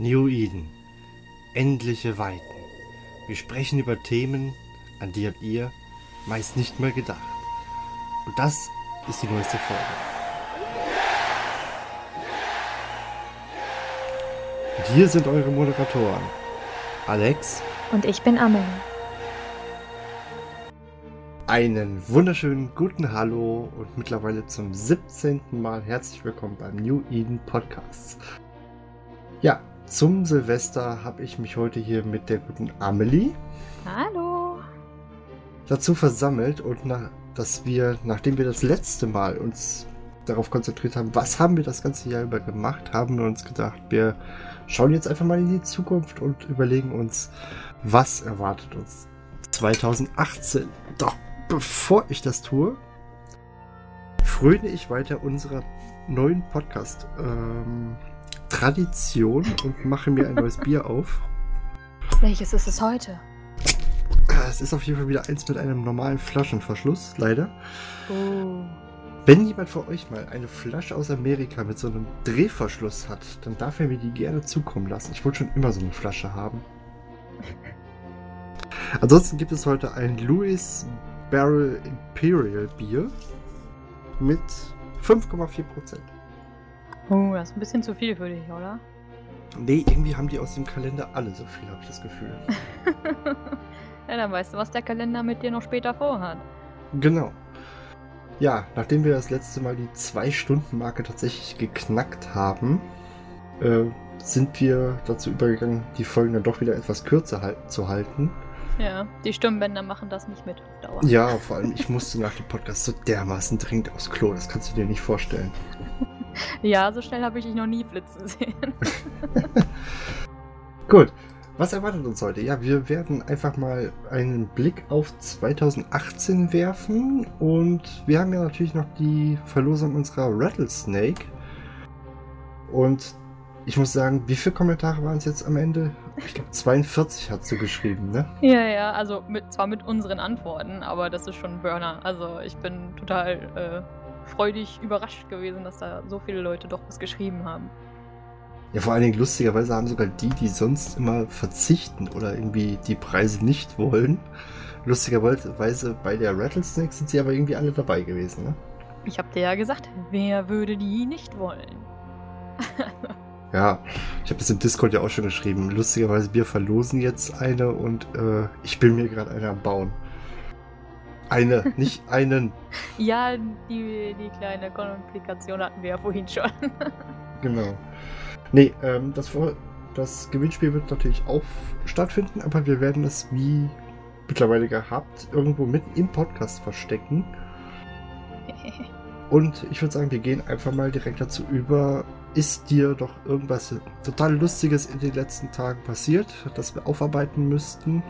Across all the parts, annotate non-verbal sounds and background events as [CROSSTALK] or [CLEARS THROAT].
New Eden. Endliche Weiten. Wir sprechen über Themen, an die habt ihr meist nicht mal gedacht. Und das ist die neueste Folge. Und hier sind eure Moderatoren. Alex. Und ich bin Amelie. Einen wunderschönen guten Hallo und mittlerweile zum 17. Mal herzlich willkommen beim New Eden Podcast. Ja, zum Silvester habe ich mich heute hier mit der guten Amelie Hallo. dazu versammelt und nach, dass wir, nachdem wir das letzte Mal uns darauf konzentriert haben, was haben wir das ganze Jahr über gemacht, haben wir uns gedacht, wir schauen jetzt einfach mal in die Zukunft und überlegen uns, was erwartet uns 2018. Doch bevor ich das tue, fröne ich weiter unserer neuen Podcast ähm, Tradition und mache mir ein neues Bier auf. Welches ist es heute? Es ist auf jeden Fall wieder eins mit einem normalen Flaschenverschluss, leider. Oh. Wenn jemand von euch mal eine Flasche aus Amerika mit so einem Drehverschluss hat, dann darf er mir die gerne zukommen lassen. Ich wollte schon immer so eine Flasche haben. [LAUGHS] Ansonsten gibt es heute ein Louis Barrel Imperial Bier mit 5,4%. Oh, das ist ein bisschen zu viel für dich, oder? Nee, irgendwie haben die aus dem Kalender alle so viel, habe ich das Gefühl. [LAUGHS] ja, dann weißt du, was der Kalender mit dir noch später vorhat. Genau. Ja, nachdem wir das letzte Mal die 2-Stunden-Marke tatsächlich geknackt haben, äh, sind wir dazu übergegangen, die Folgen dann doch wieder etwas kürzer halt, zu halten. Ja, die Stimmbänder machen das nicht mit auf Dauer. Ja, vor allem, ich musste nach dem Podcast so dermaßen dringend aufs Klo, das kannst du dir nicht vorstellen. [LAUGHS] Ja, so schnell habe ich dich noch nie flitzen sehen. [LAUGHS] Gut, was erwartet uns heute? Ja, wir werden einfach mal einen Blick auf 2018 werfen und wir haben ja natürlich noch die Verlosung unserer Rattlesnake. Und ich muss sagen, wie viele Kommentare waren es jetzt am Ende? Ich glaube 42 hat sie geschrieben, ne? Ja, ja, also mit, zwar mit unseren Antworten, aber das ist schon ein Burner. Also ich bin total äh, freudig überrascht gewesen, dass da so viele Leute doch was geschrieben haben. Ja, vor allen Dingen lustigerweise haben sogar die, die sonst immer verzichten oder irgendwie die Preise nicht wollen, lustigerweise bei der Rattlesnake sind sie aber irgendwie alle dabei gewesen, ne? Ich habe dir ja gesagt, wer würde die nicht wollen? [LAUGHS] Ja, ich habe das im Discord ja auch schon geschrieben. Lustigerweise, wir verlosen jetzt eine und äh, ich bin mir gerade eine am Bauen. Eine, [LAUGHS] nicht einen. ja, die, die kleine Komplikation hatten wir ja vorhin schon. [LAUGHS] genau. Nee, ähm, das, das Gewinnspiel wird natürlich auch stattfinden, aber wir werden es wie mittlerweile gehabt, irgendwo mitten im Podcast verstecken. [LAUGHS] Und ich würde sagen, wir gehen einfach mal direkt dazu über, ist dir doch irgendwas total Lustiges in den letzten Tagen passiert, das wir aufarbeiten müssten?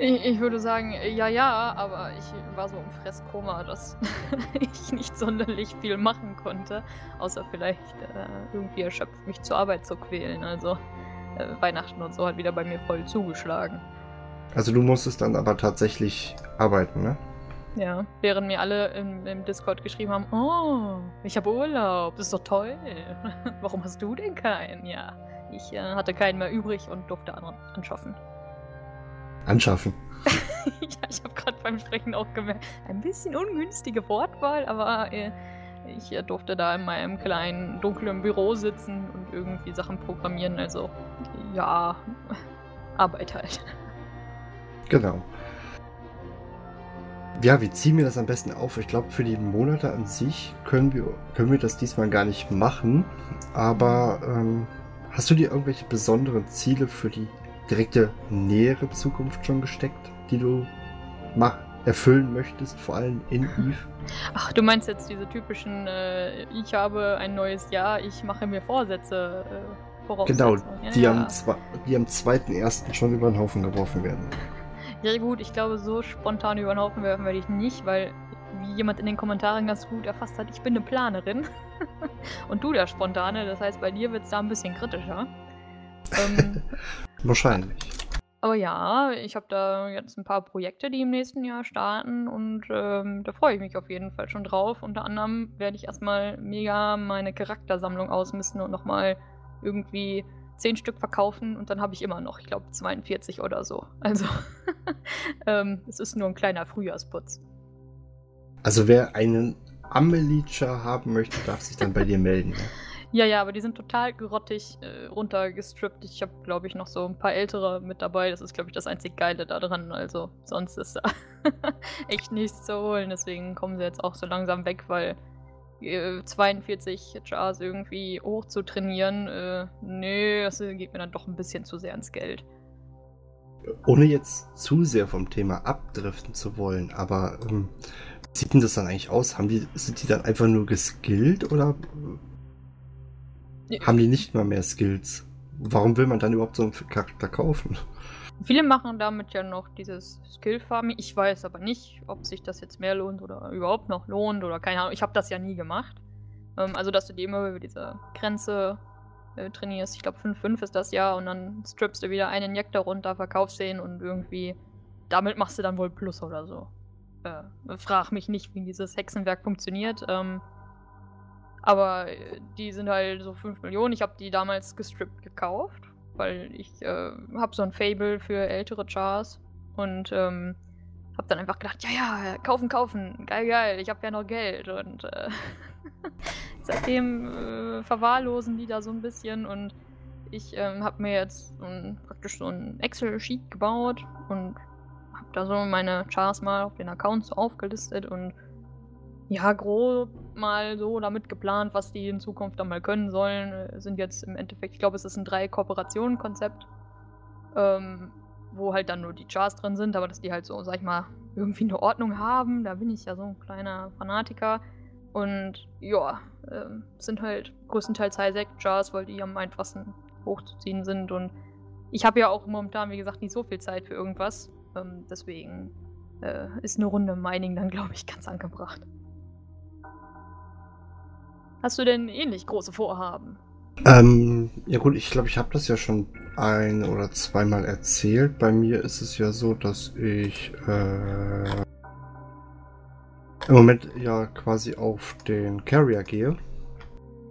Ich, ich, würde sagen, ja, ja, aber ich war so im Fresskoma, dass [LAUGHS] ich nicht sonderlich viel machen konnte, außer vielleicht äh, irgendwie erschöpft mich zur Arbeit zu quälen. Also äh, Weihnachten und so hat wieder bei mir voll zugeschlagen. Also du musstest dann aber tatsächlich arbeiten, ne? Ja, während mir alle im, im Discord geschrieben haben, oh, ich habe Urlaub, das ist doch toll. [LAUGHS] Warum hast du denn keinen? Ja, ich äh, hatte keinen mehr übrig und durfte an anschaffen. Anschaffen? [LAUGHS] ja, ich habe gerade beim Sprechen auch gemerkt, ein bisschen ungünstige Wortwahl, aber äh, ich äh, durfte da in meinem kleinen, dunklen Büro sitzen und irgendwie Sachen programmieren. Also, ja, [LAUGHS] Arbeit halt. Genau. Ja, wie ziehen wir das am besten auf? Ich glaube, für die Monate an sich können wir, können wir das diesmal gar nicht machen. Aber ähm, hast du dir irgendwelche besonderen Ziele für die direkte nähere Zukunft schon gesteckt, die du mach, erfüllen möchtest, vor allem in Eve? Ach, du meinst jetzt diese typischen, äh, ich habe ein neues Jahr, ich mache mir Vorsätze. Äh, genau, die, ja. am, die am 2.1. schon über den Haufen geworfen werden. Ja gut, ich glaube, so spontan über den Haufen werfen werde ich nicht, weil wie jemand in den Kommentaren ganz gut erfasst hat, ich bin eine Planerin. [LAUGHS] und du der Spontane, das heißt, bei dir wird es da ein bisschen kritischer. Ähm, [LAUGHS] Wahrscheinlich. Aber ja, ich habe da jetzt ein paar Projekte, die im nächsten Jahr starten und ähm, da freue ich mich auf jeden Fall schon drauf. Unter anderem werde ich erstmal mega meine Charaktersammlung ausmisten und nochmal irgendwie 10 Stück verkaufen und dann habe ich immer noch, ich glaube, 42 oder so. Also, [LAUGHS] ähm, es ist nur ein kleiner Frühjahrsputz. Also, wer einen Amelie-Char haben möchte, darf sich dann bei dir melden. Ne? Ja, ja, aber die sind total grottig äh, runtergestrippt. Ich habe, glaube ich, noch so ein paar ältere mit dabei. Das ist, glaube ich, das einzig Geile da dran. Also sonst ist da [LAUGHS] echt nichts zu holen. Deswegen kommen sie jetzt auch so langsam weg, weil äh, 42 Jars irgendwie hoch zu trainieren, äh, nee, das geht mir dann doch ein bisschen zu sehr ins Geld. Ohne jetzt zu sehr vom Thema abdriften zu wollen, aber ähm, wie sieht denn das dann eigentlich aus? Haben die, sind die dann einfach nur geskillt oder haben die nicht mal mehr Skills. Warum will man dann überhaupt so einen Charakter kaufen? Viele machen damit ja noch dieses Skill-Farming. Ich weiß aber nicht, ob sich das jetzt mehr lohnt oder überhaupt noch lohnt oder keine Ahnung. Ich habe das ja nie gemacht. Ähm, also, dass du die immer über diese Grenze äh, trainierst. Ich glaube, 5-5 ist das ja und dann strippst du wieder einen Injektor runter, verkaufst den und irgendwie damit machst du dann wohl Plus oder so. Äh, frag mich nicht, wie dieses Hexenwerk funktioniert. Ähm, aber äh, die sind halt so 5 Millionen. Ich habe die damals gestrippt gekauft, weil ich äh, habe so ein Fable für ältere Chars und ähm, habe dann einfach gedacht, ja, ja, kaufen, kaufen, geil, geil, ich habe ja noch Geld und äh, [LAUGHS] seitdem äh, verwahrlosen die da so ein bisschen und ich ähm, habe mir jetzt ein, praktisch so ein Excel-Sheet gebaut und habe da so meine Chars mal auf den Accounts so aufgelistet und ja, grob mal so damit geplant, was die in Zukunft dann mal können sollen. Äh, sind jetzt im Endeffekt, ich glaube, es ist ein Drei-Kooperationen-Konzept, ähm, wo halt dann nur die Chars drin sind, aber dass die halt so, sag ich mal, irgendwie eine Ordnung haben. Da bin ich ja so ein kleiner Fanatiker. Und ja, ähm, sind halt größtenteils High-Sec-Chars, weil die am einfachsten hochzuziehen sind. Und ich habe ja auch momentan, wie gesagt, nicht so viel Zeit für irgendwas. Ähm, deswegen äh, ist eine Runde Mining dann, [LAUGHS] glaube ich, ganz angebracht. Hast du denn ähnlich große Vorhaben? Ähm, ja gut, ich glaube, ich habe das ja schon ein oder zweimal erzählt. Bei mir ist es ja so, dass ich äh, im Moment ja quasi auf den Carrier gehe.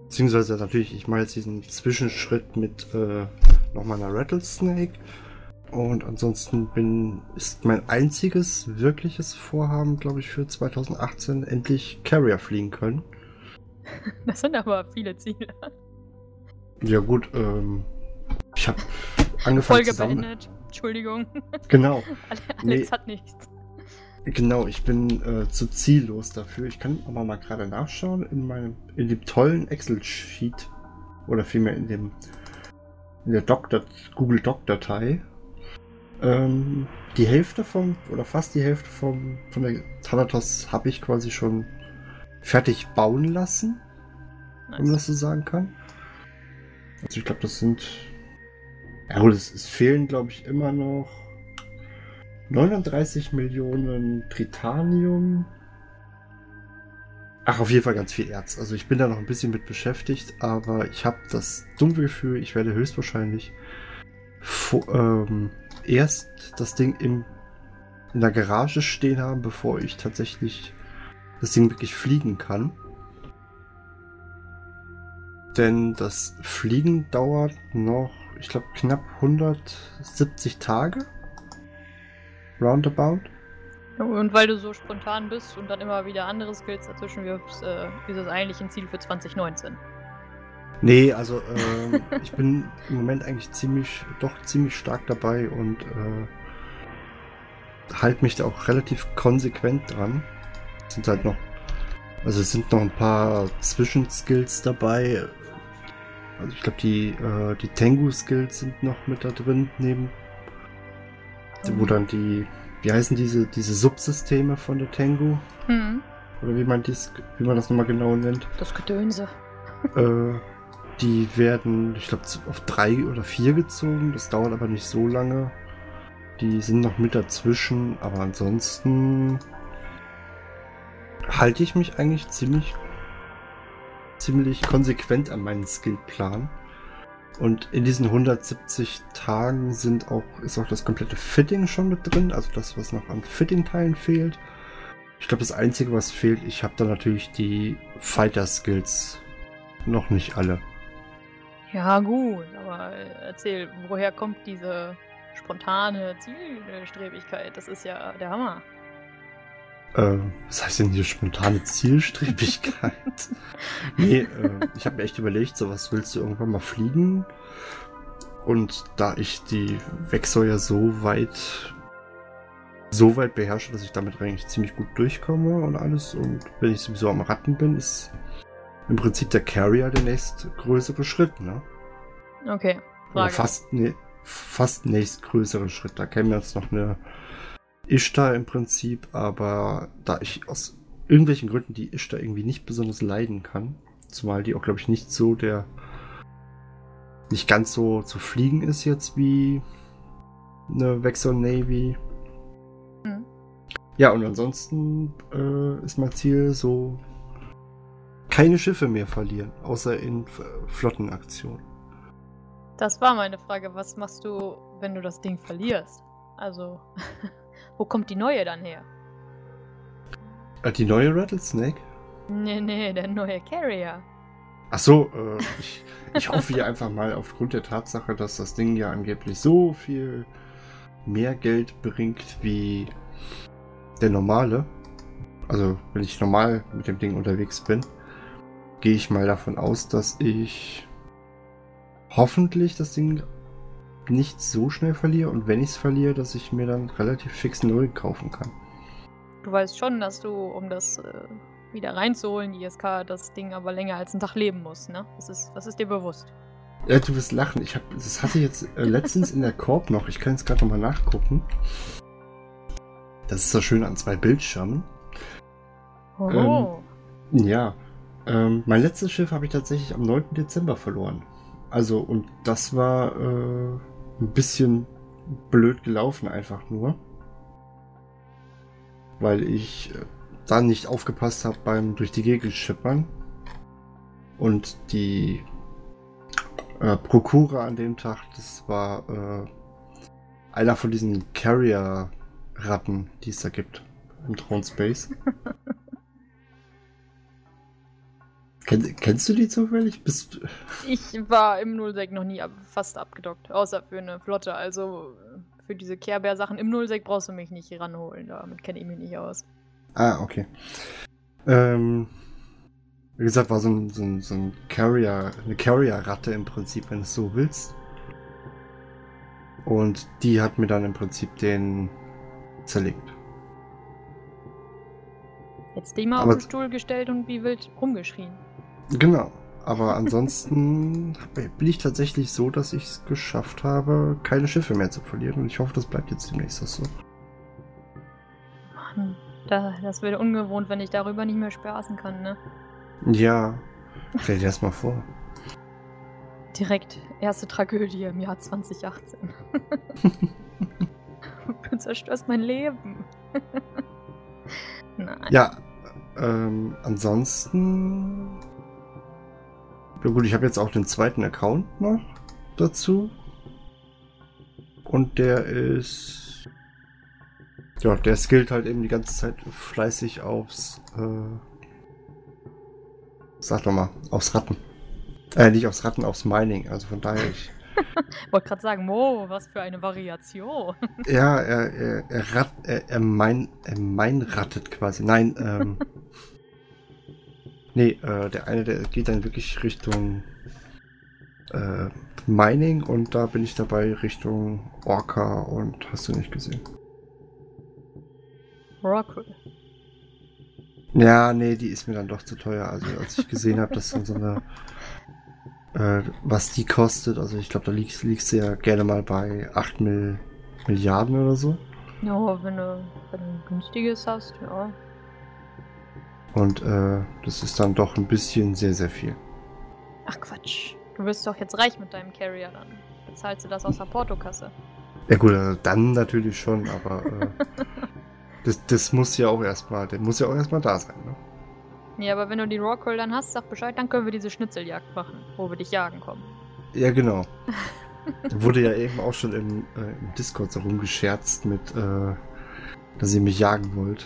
Beziehungsweise natürlich, ich mache jetzt diesen Zwischenschritt mit äh, nochmal einer Rattlesnake. Und ansonsten bin, ist mein einziges wirkliches Vorhaben, glaube ich, für 2018 endlich Carrier fliegen können. [LAUGHS] Das sind aber viele Ziele. Ja gut, ähm, ich habe angefangen Folge beendet. Entschuldigung. Genau. [LAUGHS] Alex nee. hat nichts. Genau, ich bin äh, zu ziellos dafür. Ich kann aber mal gerade nachschauen in meinem, in dem tollen Excel-Sheet oder vielmehr in dem in der Doc Google Doc-Datei. Ähm, die Hälfte vom oder fast die Hälfte vom von der Thanatos habe ich quasi schon fertig bauen lassen, nice. wenn man das so sagen kann. Also ich glaube, das sind. Ja gut, es, es fehlen, glaube ich, immer noch 39 Millionen Tritanium. Ach, auf jeden Fall ganz viel Erz. Also ich bin da noch ein bisschen mit beschäftigt, aber ich habe das dunkle Gefühl, ich werde höchstwahrscheinlich ähm, erst das Ding im, in der Garage stehen haben, bevor ich tatsächlich das Ding wirklich fliegen kann. Denn das Fliegen dauert noch, ich glaube, knapp 170 Tage. Roundabout. Und weil du so spontan bist und dann immer wieder andere Skills dazwischen wirfst, äh, ist das eigentlich ein Ziel für 2019. Nee, also äh, [LAUGHS] ich bin im Moment eigentlich ziemlich, doch ziemlich stark dabei und äh, halte mich da auch relativ konsequent dran. Sind halt noch. Also es sind noch ein paar Zwischenskills dabei. Also ich glaube, die, äh, die Tengu-Skills sind noch mit da drin, neben. Mhm. Wo dann die. Wie heißen diese, diese Subsysteme von der Tengu? Mhm. Oder wie man dies, wie man das nochmal genau nennt. Das Gedönse. [LAUGHS] Äh, die werden, ich glaube, auf drei oder vier gezogen. Das dauert aber nicht so lange. Die sind noch mit dazwischen, aber ansonsten halte ich mich eigentlich ziemlich, ziemlich konsequent an meinen Skillplan. Und in diesen 170 Tagen sind auch, ist auch das komplette Fitting schon mit drin, also das, was noch an Fitting-Teilen fehlt. Ich glaube, das Einzige, was fehlt, ich habe da natürlich die Fighter-Skills noch nicht alle. Ja, gut, aber erzähl, woher kommt diese spontane Zielstrebigkeit? Das ist ja der Hammer. Äh, was heißt denn hier spontane Zielstrebigkeit? [LAUGHS] nee, äh, ich habe mir echt überlegt, so was willst du irgendwann mal fliegen? Und da ich die Wechsel so weit so weit beherrsche, dass ich damit eigentlich ziemlich gut durchkomme und alles. Und wenn ich sowieso am Ratten bin, ist im Prinzip der Carrier der nächstgrößere Schritt, ne? Okay, Frage. Oder fast, ne, fast nächstgrößere Schritt. Da käme jetzt noch eine Ishtar im Prinzip, aber da ich aus irgendwelchen Gründen die Ishtar irgendwie nicht besonders leiden kann, zumal die auch, glaube ich, nicht so der nicht ganz so zu fliegen ist jetzt wie eine Vexor Navy. Mhm. Ja, und ansonsten äh, ist mein Ziel so keine Schiffe mehr verlieren, außer in Flottenaktionen. Das war meine Frage. Was machst du, wenn du das Ding verlierst? Also, [LAUGHS] wo kommt die neue dann her? Äh, die neue Rattlesnake? Nee, nee, der neue Carrier. Ach so, äh, ich, ich hoffe hier einfach mal aufgrund der Tatsache, dass das Ding ja angeblich so viel mehr Geld bringt wie der normale. Also, wenn ich normal mit dem Ding unterwegs bin, gehe ich mal davon aus, dass ich hoffentlich das Ding nicht so schnell verliere und wenn ich es verliere, dass ich mir dann relativ fix neuen kaufen kann. Du weißt schon, dass du, um das äh, wieder reinzuholen, die ISK, das Ding aber länger als einen Tag leben muss, ne? Das ist, das ist dir bewusst. Ja, du wirst lachen. Ich hab, das hatte ich jetzt äh, letztens in der Korb noch. Ich kann jetzt gerade nochmal nachgucken. Das ist so schön an zwei Bildschirmen. Oh. Ähm, ja. Ähm, mein letztes Schiff habe ich tatsächlich am 9. Dezember verloren. Also, und das war äh, ein bisschen blöd gelaufen, einfach nur. Weil ich äh, dann nicht aufgepasst habe beim durch die Gegend schippern. Und die äh, Prokura an dem Tag, das war äh, einer von diesen Carrier-Ratten, die es da gibt im Throne Space. [LAUGHS] Kenn, kennst du die zufällig? Bist ich war im Nullsec noch nie ab, fast abgedockt, außer für eine Flotte. Also für diese Care-Bear-Sachen im Nullsec brauchst du mich nicht ranholen. Damit kenne ich mich nicht aus. Ah, okay. Ähm, wie gesagt, war so ein, so ein, so ein Carrier, eine Carrier-Ratte im Prinzip, wenn du es so willst. Und die hat mir dann im Prinzip den zerlegt. Jetzt die mal Aber auf den Stuhl gestellt und wie wild rumgeschrien. Genau. Aber ansonsten [LAUGHS] bin ich tatsächlich so, dass ich es geschafft habe, keine Schiffe mehr zu verlieren. Und ich hoffe, das bleibt jetzt demnächst so. Mann, das wird ungewohnt, wenn ich darüber nicht mehr spaßen kann, ne? Ja. Stell dir das mal vor. Direkt erste Tragödie im Jahr 2018. [LAUGHS] du zerstörst mein Leben. [LAUGHS] Nein. Ja, ähm, ansonsten ja gut, ich habe jetzt auch den zweiten Account noch dazu. Und der ist... Ja, der skillt halt eben die ganze Zeit fleißig aufs... Äh, sag doch mal, aufs Ratten. Äh, nicht aufs Ratten, aufs Mining. Also von daher, ich... [LAUGHS] Wollte gerade sagen, Mo, was für eine Variation. [LAUGHS] ja, er, er, er, rat, er, er, mein, er meinrattet quasi. Nein, ähm... [LAUGHS] Nee, äh, der eine, der geht dann wirklich Richtung äh, Mining und da bin ich dabei Richtung Orca und hast du nicht gesehen. Oracle. Ja, nee, die ist mir dann doch zu teuer. Also als ich gesehen habe, dass dann so eine äh, was die kostet, also ich glaube, da liegst, liegst du ja gerne mal bei 8 Mil Milliarden oder so. Ja, wenn du, wenn du ein günstiges hast, ja. Und äh, das ist dann doch ein bisschen sehr, sehr viel. Ach Quatsch. Du wirst doch jetzt reich mit deinem Carrier dann. Bezahlst du das aus der Portokasse? Ja gut, also dann natürlich schon, aber äh, [LAUGHS] das, das muss ja auch erstmal, der muss ja auch erstmal da sein, ne? Ja, aber wenn du die Rockroll dann hast, sag Bescheid, dann können wir diese Schnitzeljagd machen, wo wir dich jagen kommen. Ja, genau. [LAUGHS] Wurde ja eben auch schon im, äh, im Discord so rumgescherzt mit, äh, dass ihr mich jagen wollt.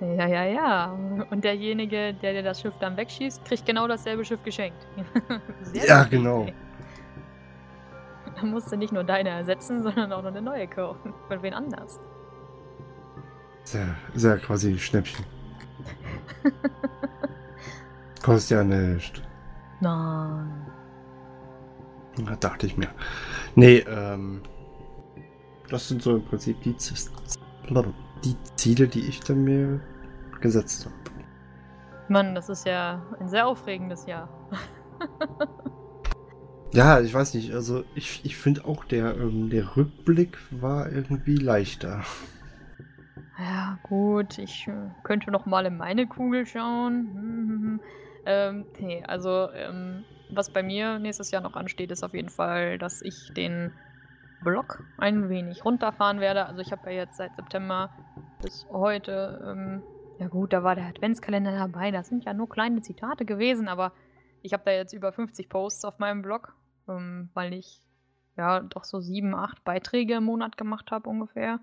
Ja, ja, ja. Und derjenige, der dir das Schiff dann wegschießt, kriegt genau dasselbe Schiff geschenkt. [LAUGHS] ja, genau. Dann musst du nicht nur deine ersetzen, sondern auch noch eine neue kaufen. Für wen anders. Sehr, sehr quasi Schnäppchen. Kostet ja nicht. Nein. Da dachte ich mir. Nee, ähm. Das sind so im Prinzip die, Z- die Ziele, die ich dann mir gesetzt habe. Mann, das ist ja ein sehr aufregendes Jahr. [LAUGHS] Ja, ich weiß nicht, also ich, ich finde auch, der, ähm, der Rückblick war irgendwie leichter. Ja, gut, ich äh, könnte noch mal in meine Kugel schauen. Hm, hm, hm. Ähm, nee, also, ähm, was bei mir nächstes Jahr noch ansteht, ist auf jeden Fall, dass ich den Block ein wenig runterfahren werde. Also, ich habe ja jetzt seit September bis heute, ähm, ja gut, da war der Adventskalender dabei. Das sind ja nur kleine Zitate gewesen, aber ich habe da jetzt über 50 Posts auf meinem Blog, ähm, weil ich ja doch so sieben, acht Beiträge im Monat gemacht habe ungefähr.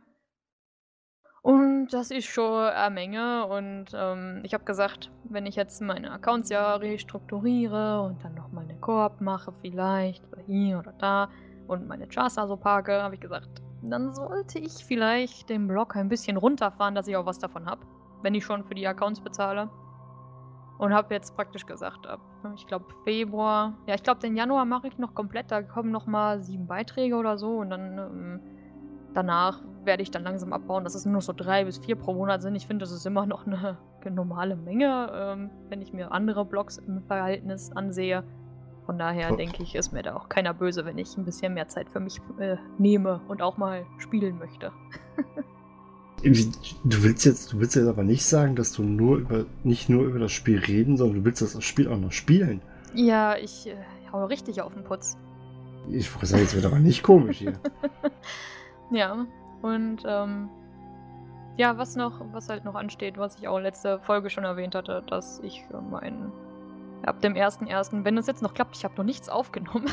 Und das ist schon eine Menge. Und ähm, ich habe gesagt, wenn ich jetzt meine Accounts ja restrukturiere und dann nochmal eine Koop mache, vielleicht, oder hier oder da, und meine Chasa so parke, habe ich gesagt, dann sollte ich vielleicht den Blog ein bisschen runterfahren, dass ich auch was davon habe, wenn ich schon für die Accounts bezahle. Und habe jetzt praktisch gesagt, ab, ich glaube, Februar, ja, ich glaube, den Januar mache ich noch komplett, da kommen nochmal sieben Beiträge oder so und dann. Ähm, danach werde ich dann langsam abbauen, dass es nur noch so drei bis vier pro Monat sind. Ich finde, das ist immer noch eine normale Menge, ähm, wenn ich mir andere Blogs im Verhältnis ansehe. Von daher denke ich, ist mir da auch keiner böse, wenn ich ein bisschen mehr Zeit für mich äh, nehme und auch mal spielen möchte. [LAUGHS] Du willst jetzt, du willst jetzt aber nicht sagen, dass du nur über, nicht nur über das Spiel reden, sondern du willst das Spiel auch noch spielen. Ja, ich äh, hau richtig auf den Putz. Ich wollte sagen, jetzt wird aber nicht komisch hier. [LAUGHS] Ja, und ähm, ja, was noch, was halt noch ansteht, was ich auch letzte Folge schon erwähnt hatte, dass ich meinen ab dem 1.1., wenn es jetzt noch klappt, ich habe noch nichts aufgenommen,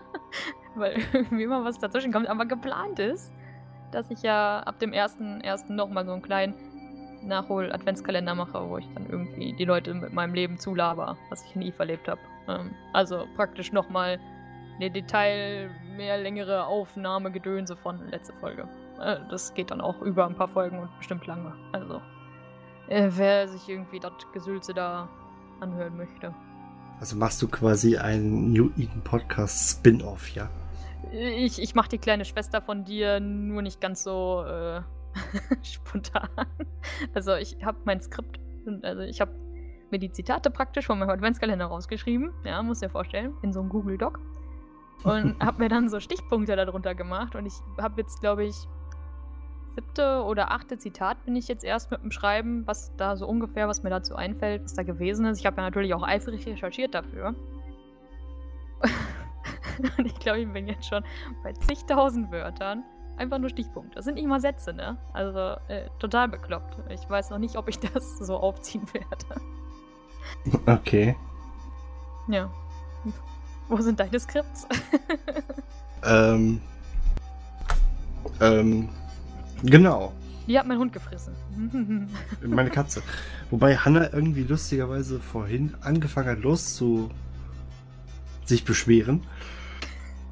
[LAUGHS] weil irgendwie immer was dazwischen kommt, aber geplant ist, dass ich ja ab dem 1.1. nochmal so einen kleinen Nachhol-Adventskalender mache, wo ich dann irgendwie die Leute mit meinem Leben zulaber, was ich nie verlebt habe. Ähm, also praktisch nochmal eine Detail, mehr längere Aufnahmegedönse von letzte Folge. Äh, das geht dann auch über ein paar Folgen und bestimmt lange. Also, äh, wer sich irgendwie das Gesülze da anhören möchte. Also machst du quasi einen New Eden Podcast Spin-off, ja? Ich, ich mache die kleine Schwester von dir nur nicht ganz so äh, [LAUGHS] spontan. Also ich habe mein Skript, also ich habe mir die Zitate praktisch von meinem Adventskalender rausgeschrieben. Ja, muss dir vorstellen, in so einem Google Doc. Und [LAUGHS] habe mir dann so Stichpunkte darunter gemacht. Und ich habe jetzt, glaube ich, siebte oder achte Zitat bin ich jetzt erst mit dem Schreiben, was da so ungefähr, was mir dazu einfällt, was da gewesen ist. Ich habe ja natürlich auch eifrig recherchiert dafür. [LAUGHS] Und ich glaube, ich bin jetzt schon bei zigtausend Wörtern. Einfach nur Stichpunkte. Das sind nicht mal Sätze, ne? Also äh, total bekloppt. Ich weiß noch nicht, ob ich [LAUGHS] das so aufziehen werde. Okay. Ja. Wo sind deine Skripts? [LAUGHS] Ähm. Ähm. Genau. Die hat mein Hund gefressen. [LAUGHS] Meine Katze. Wobei Hanna irgendwie lustigerweise vorhin angefangen hat, los zu sich beschweren.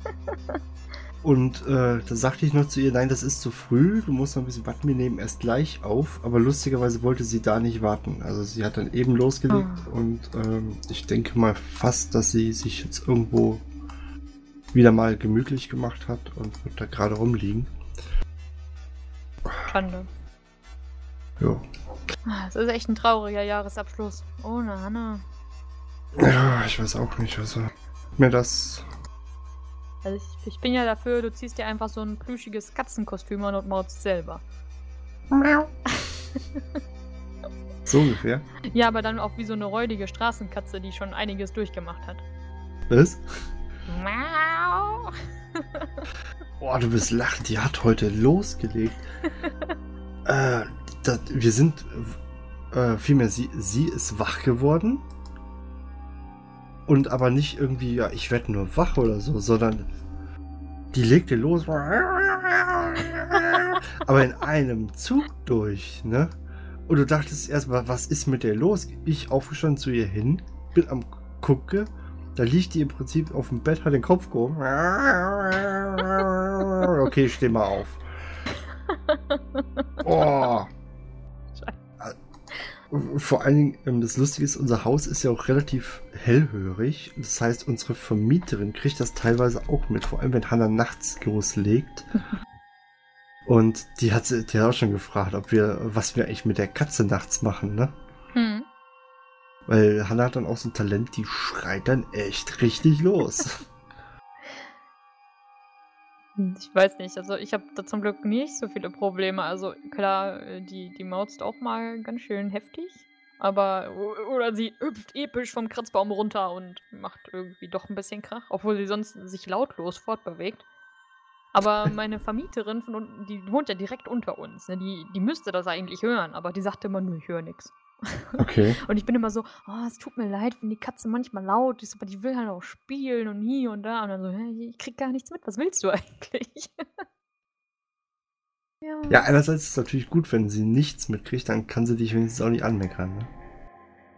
[LAUGHS] Und äh, da sagte ich noch zu ihr, nein, das ist zu früh, du musst noch ein bisschen warten, wir nehmen erst gleich auf. Aber lustigerweise wollte sie da nicht warten. Also sie hat dann eben losgelegt Ah. und ähm, ich denke mal fast, dass sie sich jetzt irgendwo wieder mal gemütlich gemacht hat und wird da gerade rumliegen. Schande. Ja. Ah, Es ist echt ein trauriger Jahresabschluss. Ohne Hannah. Ja, ich weiß auch nicht, also mir das Also ich, ich bin ja dafür, du ziehst dir einfach so ein plüschiges Katzenkostüm an und maust selber. [LAUGHS] so ungefähr. Ja, aber dann auch wie so eine räudige Straßenkatze, die schon einiges durchgemacht hat. Was? Miau. [LAUGHS] Boah, du bist lachen, die hat heute losgelegt. [LAUGHS] äh, das, wir sind, äh, vielmehr, sie, sie ist wach geworden. Und aber nicht irgendwie, ja, ich werde nur wach oder so, sondern die legte los. aber in einem Zug durch, ne? Und du dachtest erstmal, was ist mit der los? Ich aufgestanden zu ihr hin, bin am Gucke Da liegt die im Prinzip auf dem Bett, hat den Kopf gehoben. Okay, steh mal auf. [LAUGHS] Oh. Vor allen Dingen, ähm, das Lustige ist, unser Haus ist ja auch relativ hellhörig. Das heißt, unsere Vermieterin kriegt das teilweise auch mit, vor allem wenn Hannah nachts loslegt. Und die hat, die hat auch schon gefragt, ob wir, was wir eigentlich mit der Katze nachts machen, ne? Hm. Weil Hannah hat dann auch so ein Talent, die schreit dann echt richtig los. [LAUGHS] Ich weiß nicht, also ich habe da zum Glück nicht so viele Probleme. Also klar, äh, die, die mautzt auch mal ganz schön heftig. Aber, oder sie hüpft episch vom Kratzbaum runter und macht irgendwie doch ein bisschen Krach, obwohl sie sonst sich lautlos fortbewegt. Aber [LAUGHS] meine Vermieterin von unten, die wohnt ja direkt unter uns. Ne? Die, die müsste das eigentlich hören, aber die sagte immer nur, ich höre nichts. Okay. [LAUGHS] und ich bin immer so, oh, es tut mir leid, wenn die Katze manchmal laut ist, aber die will halt auch spielen und hier und da. Und dann so, hey, ich krieg gar nichts mit, was willst du [LAUGHS] eigentlich? [LAUGHS] ja. ja, einerseits ist es natürlich gut, wenn sie nichts mitkriegt, dann kann sie dich wenigstens auch nicht anmeckern. Ne?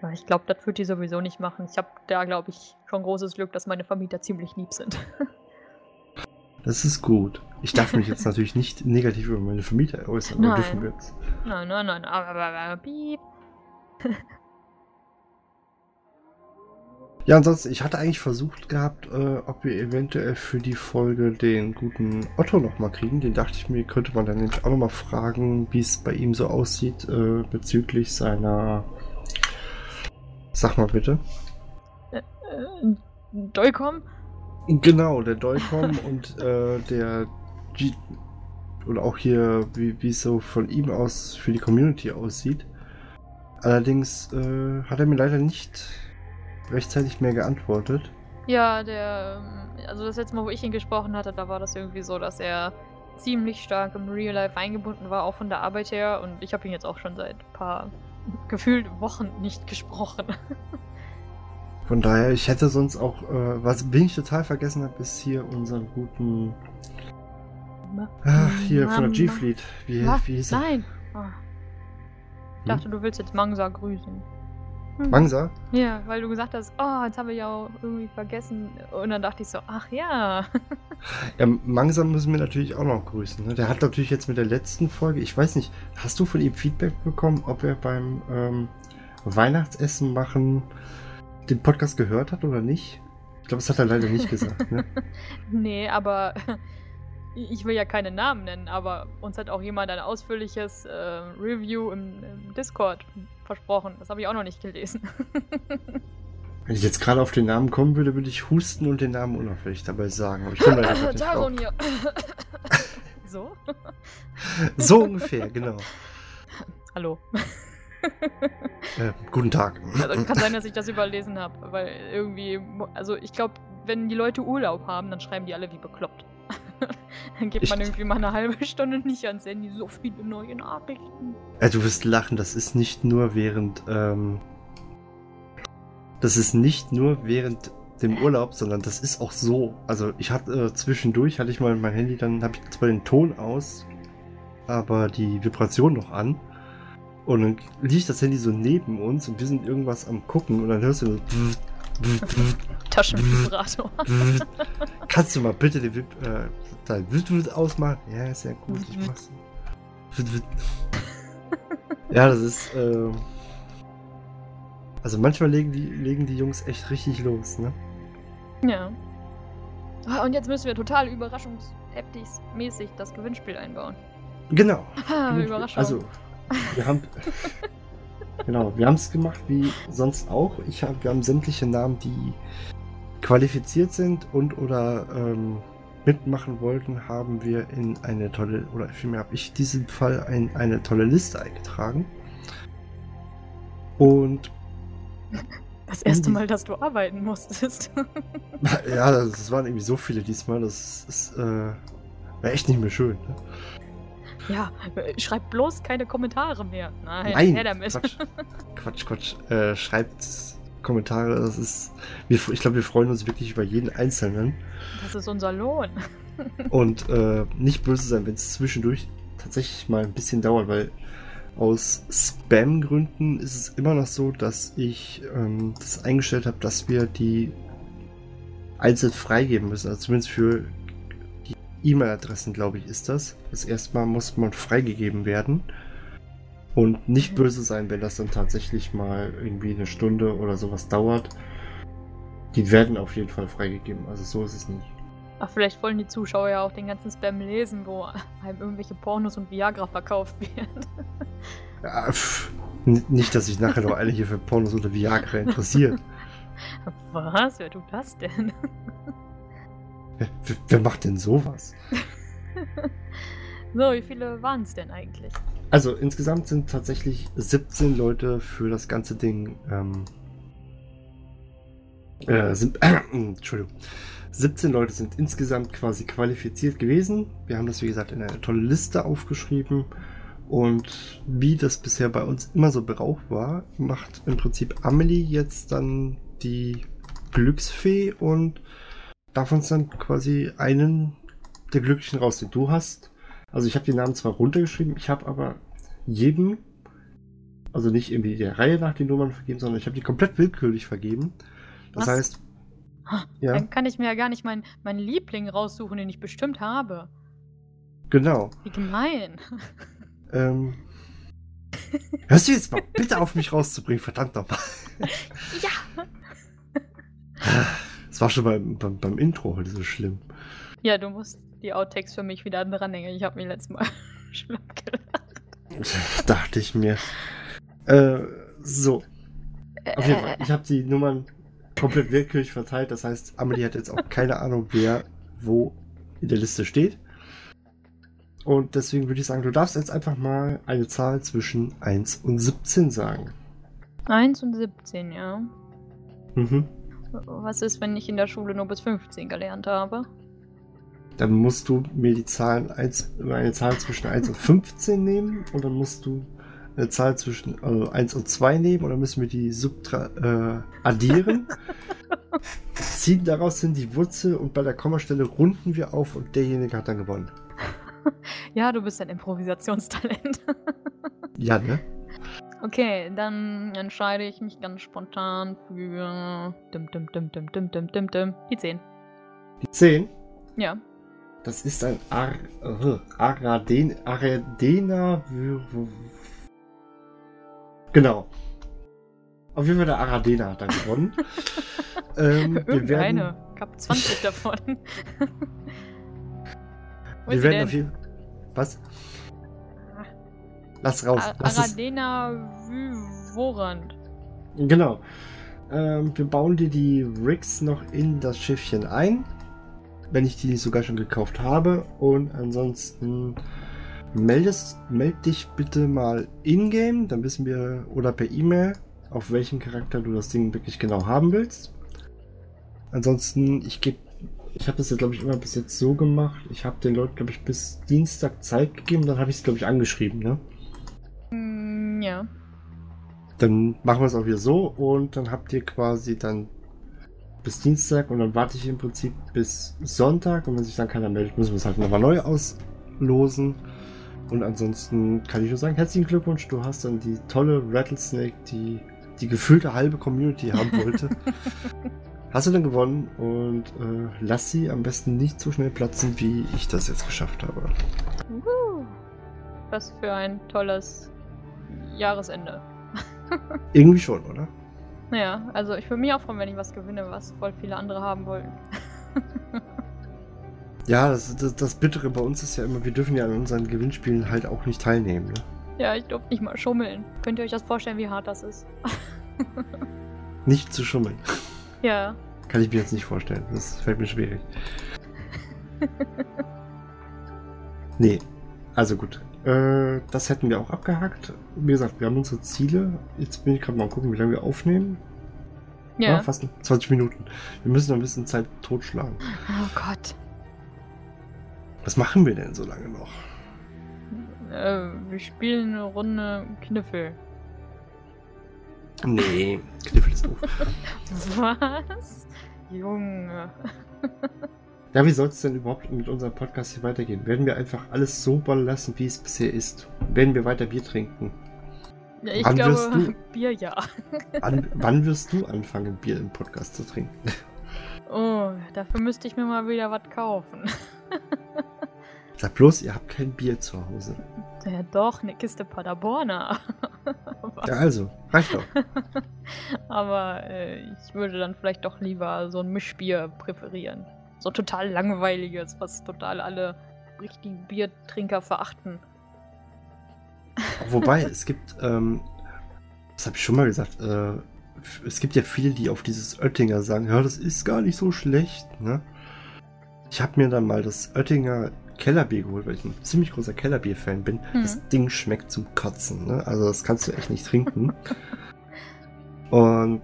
Ja, ich glaube, das wird die sowieso nicht machen. Ich habe da, glaube ich, schon großes Glück, dass meine Vermieter ziemlich lieb sind. Das ist gut. Ich darf mich jetzt natürlich nicht negativ über meine Vermieter äußern. Nein. Dürfen wir jetzt. Nein, nein, nein. Aber, aber, aber, piep. Ja, ansonsten, ich hatte eigentlich versucht gehabt, äh, ob wir eventuell für die Folge den guten Otto nochmal kriegen. Den dachte ich mir, könnte man dann nämlich auch nochmal fragen, wie es bei ihm so aussieht äh, bezüglich seiner. Sag mal bitte. Äh, äh, Dolcom? Genau, der Dolcom [LAUGHS] und äh, der G oder auch hier, wie es so von ihm aus für die Community aussieht. Allerdings äh, hat er mir leider nicht rechtzeitig mehr geantwortet. Ja, der, ähm, also das letzte Mal, wo ich ihn gesprochen hatte, da war das irgendwie so, dass er ziemlich stark im Real Life eingebunden war, auch von der Arbeit her. Und ich habe ihn jetzt auch schon seit ein paar [LAUGHS] gefühlt Wochen nicht gesprochen. [LAUGHS] Von daher, ich hätte sonst auch, äh, was wen ich total vergessen habe, ist hier unseren guten. Ach, hier von der G-Fleet. Wie, wie hieß er? Nein! Oh. Ich dachte, hm? du willst jetzt Mangsa grüßen. Hm. Mangsa? Ja, weil du gesagt hast, oh, jetzt habe ich ja auch irgendwie vergessen. Und dann dachte ich so, ach ja. ja, Mangsa müssen wir natürlich auch noch grüßen. Ne? Der hat natürlich jetzt mit der letzten Folge, ich weiß nicht, hast du von ihm Feedback bekommen, ob er beim ähm, Weihnachtsessen machen den Podcast gehört hat oder nicht? Ich glaube, das hat er leider nicht gesagt. Ne? [LAUGHS] nee, aber ich will ja keine Namen nennen, aber uns hat auch jemand ein ausführliches äh, Review im, im, Discord versprochen. Das habe ich auch noch nicht gelesen. [LAUGHS] Wenn ich jetzt gerade auf den Namen kommen würde, würde ich husten und den Namen unauffällig dabei sagen. Aber ich komme leider nicht drauf. hier. [LAUGHS] so? [LAUGHS] so ungefähr, genau. Hallo. Äh, guten Tag. Also kann sein, dass ich das überlesen habe, weil irgendwie, also ich glaube, wenn die Leute Urlaub haben, dann schreiben die alle wie bekloppt. [LAUGHS] dann gibt man irgendwie mal eine halbe Stunde nicht ans Handy, so viele neue Nachrichten. Ja, du wirst lachen, das ist nicht nur während, ähm, das ist nicht nur während dem Urlaub, sondern das ist auch so. Also ich hatte äh, zwischendurch hatte ich mal mein Handy, dann habe ich zwar den Ton aus, aber die Vibration noch an. Und dann liegt das Handy so neben uns und wir sind irgendwas am gucken und dann hörst du so. [LAUGHS] Taschenvibrator. [LAUGHS] Kannst du mal bitte den Wip, äh, ausmachen? Ja, ist ja gut, ich mach's. ja, das ist. Äh, also manchmal legen die, legen die Jungs echt richtig los, ne? Ja. Ah, und jetzt müssen wir total überraschungsheftig mäßig das Gewinnspiel einbauen. Genau. Überraschung. Also, wir haben. [LAUGHS] genau, wir haben es gemacht wie sonst auch. Ich hab, wir haben sämtliche Namen, die qualifiziert sind und oder ähm, mitmachen wollten, haben wir in eine tolle, oder vielmehr habe ich in diesem Fall in eine tolle Liste eingetragen. Und das erste Mal, dass du arbeiten musstest. ja, das waren irgendwie so viele diesmal, das ist äh, war echt nicht mehr schön. Ne? Ja, schreibt bloß keine Kommentare mehr. Nein, Nein her damit. Quatsch, [LAUGHS] Quatsch, Quatsch. Äh, schreibt Kommentare, das ist. Wir, ich glaube, wir freuen uns wirklich über jeden Einzelnen. Das ist unser Lohn. [LAUGHS] Und äh, nicht böse sein, wenn es zwischendurch tatsächlich mal ein bisschen dauert, weil aus Spam-Gründen ist es immer noch so, dass ich ähm, das eingestellt habe, dass wir die einzeln freigeben müssen. Also zumindest für E-Mail-Adressen, glaube ich, ist das. Das erste Mal muss man freigegeben werden. Und nicht böse sein, wenn das dann tatsächlich mal irgendwie eine Stunde oder sowas dauert. Die werden auf jeden Fall freigegeben. Also so ist es nicht. Ach, vielleicht wollen die Zuschauer ja auch den ganzen Spam lesen, wo einem irgendwelche Pornos und Viagra verkauft werden. Ja, pff, nicht, dass sich nachher noch alle hier für Pornos oder Viagra interessiert. [LAUGHS] Was? Wer tut das denn? Wer, wer- macht denn sowas? [LAUGHS] so, wie viele waren es denn eigentlich? Also insgesamt sind tatsächlich 17 Leute für das ganze Ding. Ähm, äh, sind, [CLEARS THROAT] Entschuldigung. 17 Leute sind insgesamt quasi qualifiziert gewesen. Wir haben das, wie gesagt, in eine tolle Liste aufgeschrieben. Und wie das bisher bei uns immer so Brauch war, macht im Prinzip Amelie jetzt dann die Glücksfee und darf uns dann quasi einen der Glücklichen rausnehmen. Du hast also ich habe die Namen zwar runtergeschrieben, ich habe aber jedem, also nicht irgendwie der Reihe nach den Nummern vergeben, sondern ich habe die komplett willkürlich vergeben. Das Was? heißt, ja, Dann kann ich mir ja gar nicht meinen meinen Liebling raussuchen, den ich bestimmt habe. genau. Wie gemein. Ähm, [LAUGHS] hörst du jetzt mal bitte auf mich rauszubringen, verdammt nochmal. ja. [LAUGHS] Es war schon beim, beim, beim Intro heute so schlimm. Ja, du musst die Outtakes für mich wieder dranhängen. Ich habe mir letztes Mal [LAUGHS] schlapp gelacht. [LAUGHS] Dachte ich mir. Äh, so, auf jeden Fall. Ich habe die Nummern komplett willkürlich verteilt. Das heißt, Amelie hat jetzt auch [LAUGHS] keine Ahnung, wer wo in der Liste steht. Und deswegen würde ich sagen, du darfst jetzt einfach mal eine Zahl zwischen 1 und 17 sagen. 1 und 17, ja. Mhm. Was ist, wenn ich in der Schule nur bis 15 gelernt habe? Dann musst du mir die Zahlen 1, eine Zahl zwischen 1 und 15 nehmen und dann musst du eine Zahl zwischen also 1 und 2 nehmen und dann müssen wir die subtra äh, addieren. [LAUGHS] ziehen daraus hin die Wurzel und bei der Kommastelle runden wir auf und derjenige hat dann gewonnen. Ja, du bist ein Improvisationstalent. Ja, ne? Okay, dann entscheide ich mich ganz spontan für dim, dim, dim, dim, dim, dim, dim, dim, die 10. Die 10, Ja. das ist ein Ar äh, Araden Aradena. Genau. Auf jeden Fall der Aradena hat dann gewonnen. [LAUGHS] ähm, wir Irgendeine. werden, Ich hab 20 [LAUGHS] davon. Wir werden auf jeden Was? Lass raus. Lass Aradena Vyvorand. genau. Ähm, wir bauen dir die Rigs noch in das Schiffchen ein. Wenn ich die nicht sogar schon gekauft habe. Und ansonsten meldest, meld dich bitte mal in-game. Dann wissen wir, oder per E-Mail, auf welchen Charakter du das Ding wirklich genau haben willst. Ansonsten, ich gebe. Ich habe das ja, glaube ich, immer bis jetzt so gemacht. Ich habe den Leuten, glaube ich, bis Dienstag Zeit gegeben. Dann habe ich es, glaube ich, angeschrieben, ne? Ja. Dann machen wir es auch wieder so und dann habt ihr quasi dann bis Dienstag und dann warte ich im Prinzip bis Sonntag und wenn sich dann keiner meldet, müssen wir es halt nochmal neu auslosen. Und ansonsten kann ich nur sagen, herzlichen Glückwunsch, du hast dann die tolle Rattlesnake, die die gefühlte halbe Community haben wollte. [LAUGHS] hast du dann gewonnen und äh, lass sie am besten nicht so schnell platzen, wie ich das jetzt geschafft habe. Was für ein tolles Jahresende. Irgendwie schon, oder? Naja, also ich würde mich auch freuen, wenn ich was gewinne, was voll viele andere haben wollen. [LAUGHS] Ja, das, das, das Bittere bei uns ist ja immer, wir dürfen ja an unseren Gewinnspielen halt auch nicht teilnehmen. Ne? Ja, ich durfte nicht mal schummeln. Könnt ihr euch das vorstellen, wie hart das ist? [LAUGHS] Nicht zu schummeln. ja. Kann ich mir jetzt nicht vorstellen. Das fällt mir schwierig. [LAUGHS] nee, also gut. Äh, das hätten wir auch abgehakt. Wie gesagt, wir haben unsere Ziele. Jetzt bin ich gerade mal gucken, wie lange wir aufnehmen. Ja. fast 20 Minuten. Wir müssen noch ein bisschen Zeit totschlagen. Oh Gott. Was machen wir denn so lange noch? Äh, wir spielen eine Runde Kniffel. Nee, Kniffel ist doof. [LAUGHS] Was? Junge. Ja, wie soll es denn überhaupt mit unserem Podcast hier weitergehen? Werden wir einfach alles so lassen, wie es bisher ist? Werden wir weiter Bier trinken? Ja, ich Wann glaube, [LAUGHS] Bier ja. An, [LAUGHS] wann wirst du anfangen, Bier im Podcast zu trinken? Oh, dafür müsste ich mir mal wieder was kaufen. [LAUGHS] Sag bloß, ihr habt kein Bier zu Hause. Ja, doch, eine Kiste Paderborner. ja, also, reicht doch. Aber äh, ich würde dann vielleicht doch lieber so ein Mischbier präferieren. So total langweiliges, was total alle richtigen Biertrinker verachten. Wobei, [LAUGHS] es gibt, ähm, das habe ich schon mal gesagt, äh, es gibt ja viele, die auf dieses Oettinger sagen, ja, das ist gar nicht so schlecht, ne? Ich habe mir dann mal das Oettinger Kellerbier geholt, weil ich ein ziemlich großer Kellerbier-Fan bin. Hm. Das Ding schmeckt zum Kotzen, ne? Also das kannst du echt nicht trinken. Und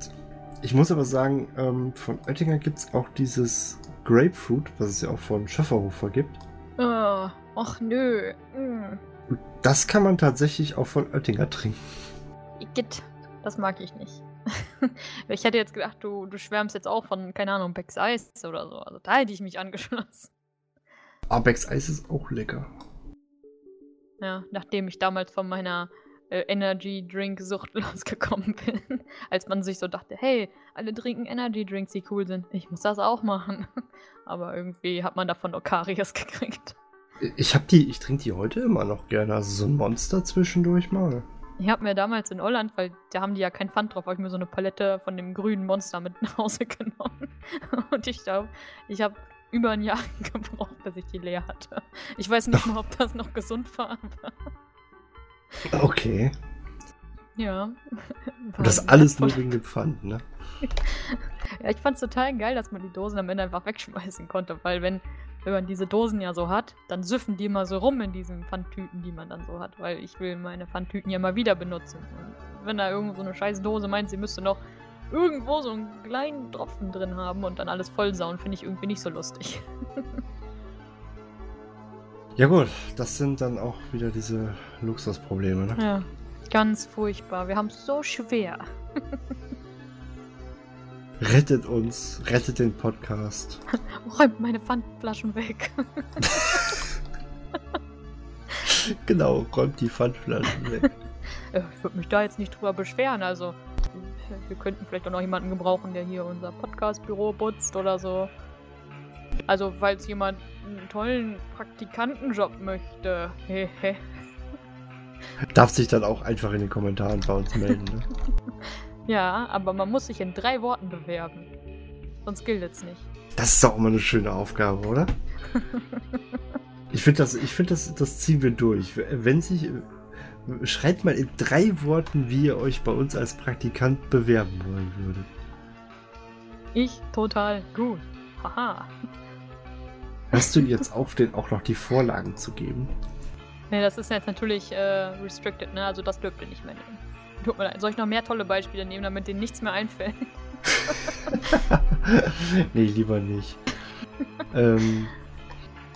ich muss aber sagen, ähm, von Oettinger gibt es auch dieses Grapefruit, was es ja auch von Schöfferhofer gibt. Oh, ach nö. Mm. Das kann man tatsächlich auch von Oettinger trinken. Igitt, das mag ich nicht. [LAUGHS] ich hätte jetzt gedacht, du, du schwärmst jetzt auch von, keine Ahnung, Becks Eis oder so. Also da hätte ich mich angeschlossen. Abex Eis ist auch lecker. Ja, nachdem ich damals von meiner äh, Energy Drink Sucht [LAUGHS] losgekommen bin, als man sich so dachte, hey, alle trinken Energy Drinks, die cool sind, ich muss das auch machen. [LAUGHS] Aber irgendwie hat man davon auch Karies [LAUGHS] gekriegt. Ich hab die, ich trinke die heute immer noch gerne, also so ein Monster zwischendurch mal. Ich habe mir damals in Holland, weil da haben die ja kein Pfand drauf, habe ich mir so eine Palette von dem grünen Monster mit nach Hause genommen. Und ich glaube, ich habe über ein Jahr gebraucht, bis ich die leer hatte. Ich weiß nicht mal, ob das noch gesund war. Okay. Ja. [LAUGHS] Und das alles nur wegen dem Pfand, ne? [LAUGHS] ja, ich fand's total geil, dass man die Dosen am Ende einfach wegschmeißen konnte, weil wenn, wenn man diese Dosen ja so hat, dann süffen die immer so rum in diesen Pfandtüten, die man dann so hat, weil ich will meine Pfandtüten ja mal wieder benutzen. Und wenn da irgend so eine scheiß Dose meint, sie müsste noch irgendwo so einen kleinen Tropfen drin haben und dann alles vollsauen, finde ich irgendwie nicht so lustig. [LAUGHS] ja gut, das sind dann auch wieder diese Luxusprobleme, ne? Ja, ganz furchtbar. Wir haben es so schwer. [LAUGHS] rettet uns, rettet den Podcast. [LAUGHS] Räumt meine Pfandflaschen weg. [LAUGHS] genau, räumt die Pfandflaschen weg. Ich würde mich da jetzt nicht drüber beschweren, also wir könnten vielleicht auch noch jemanden gebrauchen, der hier unser Podcast-Büro putzt oder so. Also, falls jemand einen tollen Praktikantenjob möchte. Hehe. [LAUGHS] Darf sich dann auch einfach in den Kommentaren bei uns melden, ne? [LAUGHS] ja, aber man muss sich in drei Worten bewerben. Sonst gilt es nicht. Das ist doch immer eine schöne Aufgabe, oder? [LAUGHS] ich finde das, ich find das, das ziehen wir durch. Wenn sich Schreibt mal in drei Worten, wie ihr euch bei uns als Praktikant bewerben wollen würdet. Ich total gut. Haha. Hast du jetzt auf, den auch noch die Vorlagen zu geben? Ne, das ist jetzt natürlich äh, restricted, ne? Also das dürft ihr nicht mehr nehmen. Tut mir leid. Soll ich noch mehr tolle Beispiele nehmen, damit denen nichts mehr einfällt? [LAUGHS] nee, lieber nicht. ähm,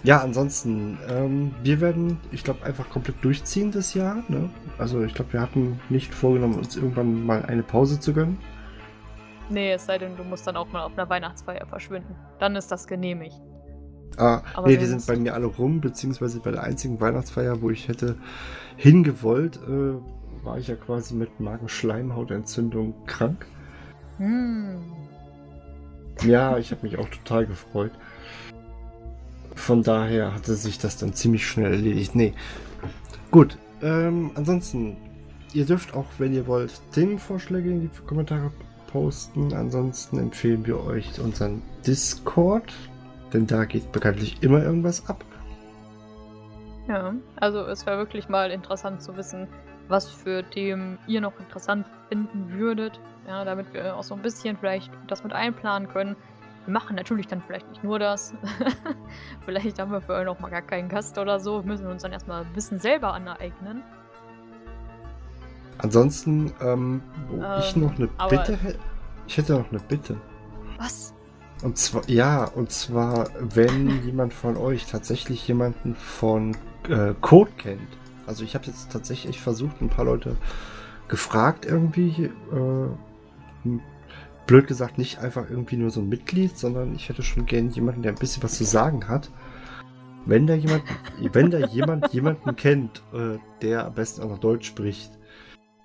ja, ansonsten, ähm, wir werden, ich glaube, einfach komplett durchziehen das Jahr. Ne? Also ich glaube, wir hatten nicht vorgenommen, uns irgendwann mal eine Pause zu gönnen. Nee, es sei denn, du musst dann auch mal auf einer Weihnachtsfeier verschwinden. Dann ist das genehmigt. Ah, Aber nee, die sind bei mir alle rum, beziehungsweise bei der einzigen Weihnachtsfeier, wo ich hätte hingewollt, äh, war ich ja quasi mit Magenschleimhautentzündung krank. Hm. Ja, ich habe mich auch total gefreut. Von daher hatte sich das dann ziemlich schnell erledigt. Nee. Gut. Ähm, ansonsten, ihr dürft auch, wenn ihr wollt, Themenvorschläge in die Kommentare posten. Ansonsten empfehlen wir euch unseren Discord. Denn da geht bekanntlich immer irgendwas ab. Ja, also es wäre wirklich mal interessant zu wissen, was für Themen ihr noch interessant finden würdet. Ja, damit wir auch so ein bisschen vielleicht das mit einplanen können. Wir machen natürlich dann vielleicht nicht nur das. [LAUGHS] vielleicht haben wir für euch noch mal gar keinen Gast oder so. Wir müssen uns dann erstmal Wissen selber aneignen. Ansonsten, ähm, wo ähm, ich noch eine Bitte hätte. Ich hätte noch eine Bitte. Was? Und zwar, ja, und zwar, wenn jemand von euch tatsächlich jemanden von äh, Code kennt. Also ich habe jetzt tatsächlich versucht, ein paar Leute gefragt irgendwie, äh, blöd gesagt nicht einfach irgendwie nur so ein Mitglied, sondern ich hätte schon gern jemanden, der ein bisschen was zu sagen hat. Wenn da jemand, wenn da jemand [LAUGHS] jemanden kennt, äh, der am besten auch noch Deutsch spricht,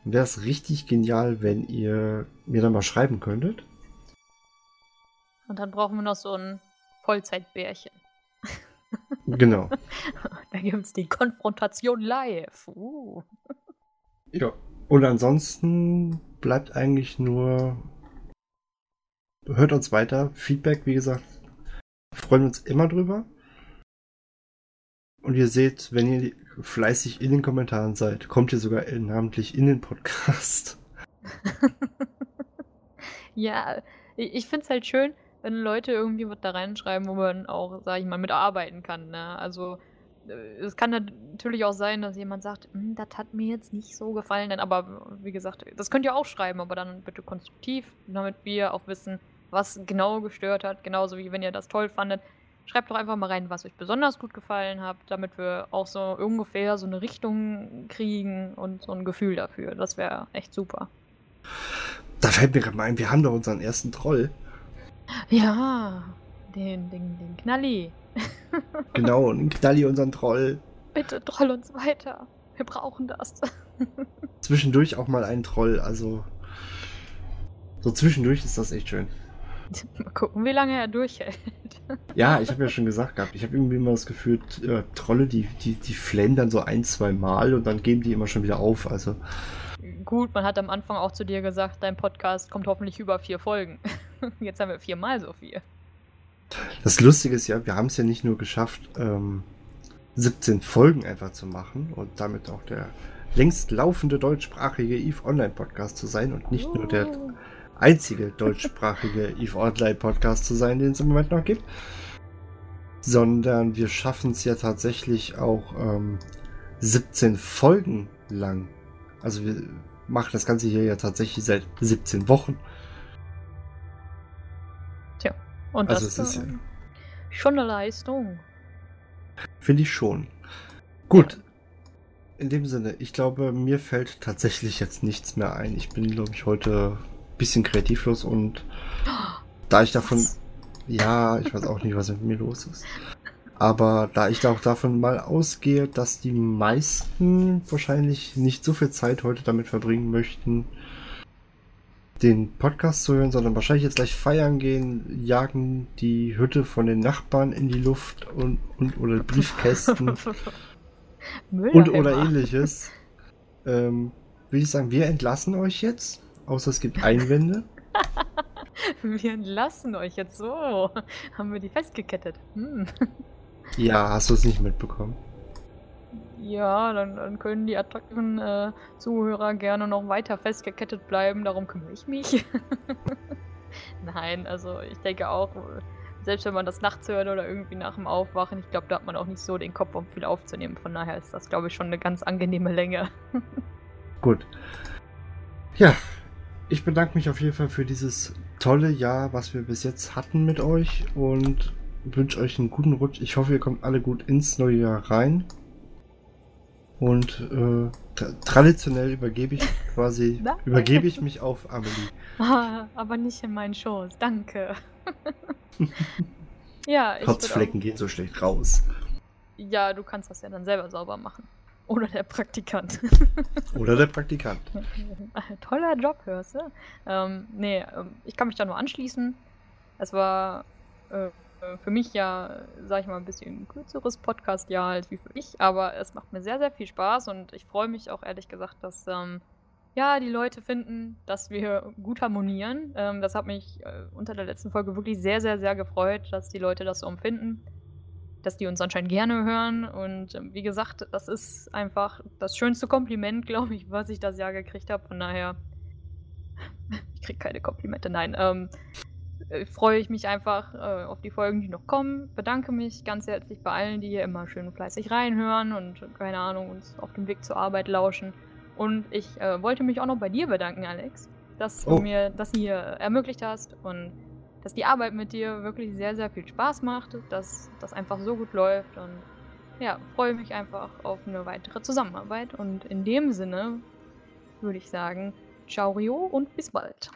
wäre es richtig genial, wenn ihr mir dann mal schreiben könntet. Und dann brauchen wir noch so ein Vollzeitbärchen. [LAUGHS] Genau. [LAUGHS] da gibt es die Konfrontation live. Uh. Ja. Und ansonsten bleibt eigentlich nur. Hört uns weiter. Feedback, wie gesagt, freuen wir uns immer drüber. Und ihr seht, wenn ihr fleißig in den Kommentaren seid, kommt ihr sogar namentlich in den Podcast. [LAUGHS] ja, ich finde es halt schön, wenn Leute irgendwie was da reinschreiben, wo man auch, sag ich mal, mitarbeiten kann. Ne? Also äh, es kann natürlich auch sein, dass jemand sagt, hm, das hat mir jetzt nicht so gefallen, denn, aber wie gesagt, das könnt ihr auch schreiben, aber dann bitte konstruktiv, damit wir auch wissen, was genau gestört hat, genauso wie wenn ihr das toll fandet. Schreibt doch einfach mal rein, was euch besonders gut gefallen hat, damit wir auch so ungefähr so eine Richtung kriegen und so ein Gefühl dafür. Das wäre echt super. Da fällt mir gerade mal ein, wir haben doch unseren ersten Troll. Ja, den, den, den Knalli. [LAUGHS] genau, den Knalli, unseren Troll. Bitte troll uns weiter. Wir brauchen das. [LAUGHS] zwischendurch auch mal einen Troll, also. So zwischendurch ist das echt schön. Mal gucken, wie lange er durchhält. [LAUGHS] Ja, ich habe ja schon gesagt gehabt, ich habe irgendwie immer das Gefühl, äh, Trolle, die, die, die flennen dann so ein, zwei Mal und dann geben die immer schon wieder auf. Also. Gut, man hat am Anfang auch zu dir gesagt, dein Podcast kommt hoffentlich über vier Folgen. [LAUGHS] Jetzt haben wir viermal so viel. Das Lustige ist ja, wir haben es ja nicht nur geschafft, ähm, 17 Folgen einfach zu machen und damit auch der längst laufende deutschsprachige EVE Online Podcast zu sein und nicht nur der oh. einzige deutschsprachige [LAUGHS] EVE Online Podcast zu sein, den es im Moment noch gibt, sondern wir schaffen es ja tatsächlich auch ähm, 17 Folgen lang. Also wir machen das Ganze hier ja tatsächlich seit 17 Wochen. Und also das ist schon eine Leistung. Finde ich schon. Gut. Ja. In dem Sinne, ich glaube, mir fällt tatsächlich jetzt nichts mehr ein. Ich bin, glaube ich, heute ein bisschen kreativlos und da ich davon. Was? Ja, ich weiß auch nicht, was mit mir los ist. Aber da ich auch davon mal ausgehe, dass die meisten wahrscheinlich nicht so viel Zeit heute damit verbringen möchten, den Podcast zu hören, sondern wahrscheinlich jetzt gleich feiern gehen, jagen die Hütte von den Nachbarn in die Luft und, und oder [LAUGHS] Briefkästen [LAUGHS] und oder ähnliches. Ähm, würde ich sagen, wir entlassen euch jetzt, außer es gibt Einwände. [LAUGHS] wir entlassen euch jetzt so. Haben wir die festgekettet. Hm. Ja, hast du es nicht mitbekommen? Ja, dann, dann können die attraktiven äh, Zuhörer gerne noch weiter festgekettet bleiben, darum kümmere ich mich. [LAUGHS] Nein, also ich denke auch, selbst wenn man das nachts hört oder irgendwie nach dem Aufwachen, ich glaube, da hat man auch nicht so den Kopf, um viel aufzunehmen. Von daher ist das, glaube ich, schon eine ganz angenehme Länge. [LAUGHS] Gut. Ja, ich bedanke mich auf jeden Fall für dieses tolle Jahr, was wir bis jetzt hatten mit euch und wünsche euch einen guten Rutsch. Ich hoffe, ihr kommt alle gut ins neue Jahr rein. Und äh, tra traditionell übergebe ich [LAUGHS] quasi, übergebe ich mich auf Amelie. [LAUGHS] Ah, aber nicht in meinen Schoß, danke. [LAUGHS] ja, ich Kotzflecken gehen so schlecht raus. Ja, du kannst das ja dann selber sauber machen. Oder der Praktikant. Oder der Praktikant. Toller Job, hörst du? Ähm, nee, ähm, ich kann mich da nur anschließen. Es war äh, für mich ja, sag ich mal, ein bisschen kürzeres Podcast-Jahr als wie für dich, aber es macht mir sehr, sehr viel Spaß und ich freue mich auch ehrlich gesagt, dass ähm, ja, die Leute finden, dass wir gut harmonieren. Ähm, das hat mich äh, unter der letzten Folge wirklich sehr, sehr, sehr gefreut, dass die Leute das so empfinden, dass die uns anscheinend gerne hören und äh, wie gesagt, das ist einfach das schönste Kompliment, [LAUGHS] glaube ich, was ich das Jahr gekriegt habe. Von daher, [LAUGHS] ich kriege keine Komplimente, nein. Ähm, äh, freue ich mich einfach äh, auf die Folgen, die noch kommen. Bedanke mich ganz herzlich bei allen, die hier immer schön fleißig reinhören und, keine Ahnung, uns auf dem Weg zur Arbeit lauschen. Und ich äh, wollte mich auch noch bei dir bedanken, Alex, dass oh. du mir das hier ermöglicht hast und dass die Arbeit mit dir wirklich sehr, sehr viel Spaß macht, dass das einfach so gut läuft und ja, freue mich einfach auf eine weitere Zusammenarbeit. Und in dem Sinne würde ich sagen, ciao Rio und bis bald.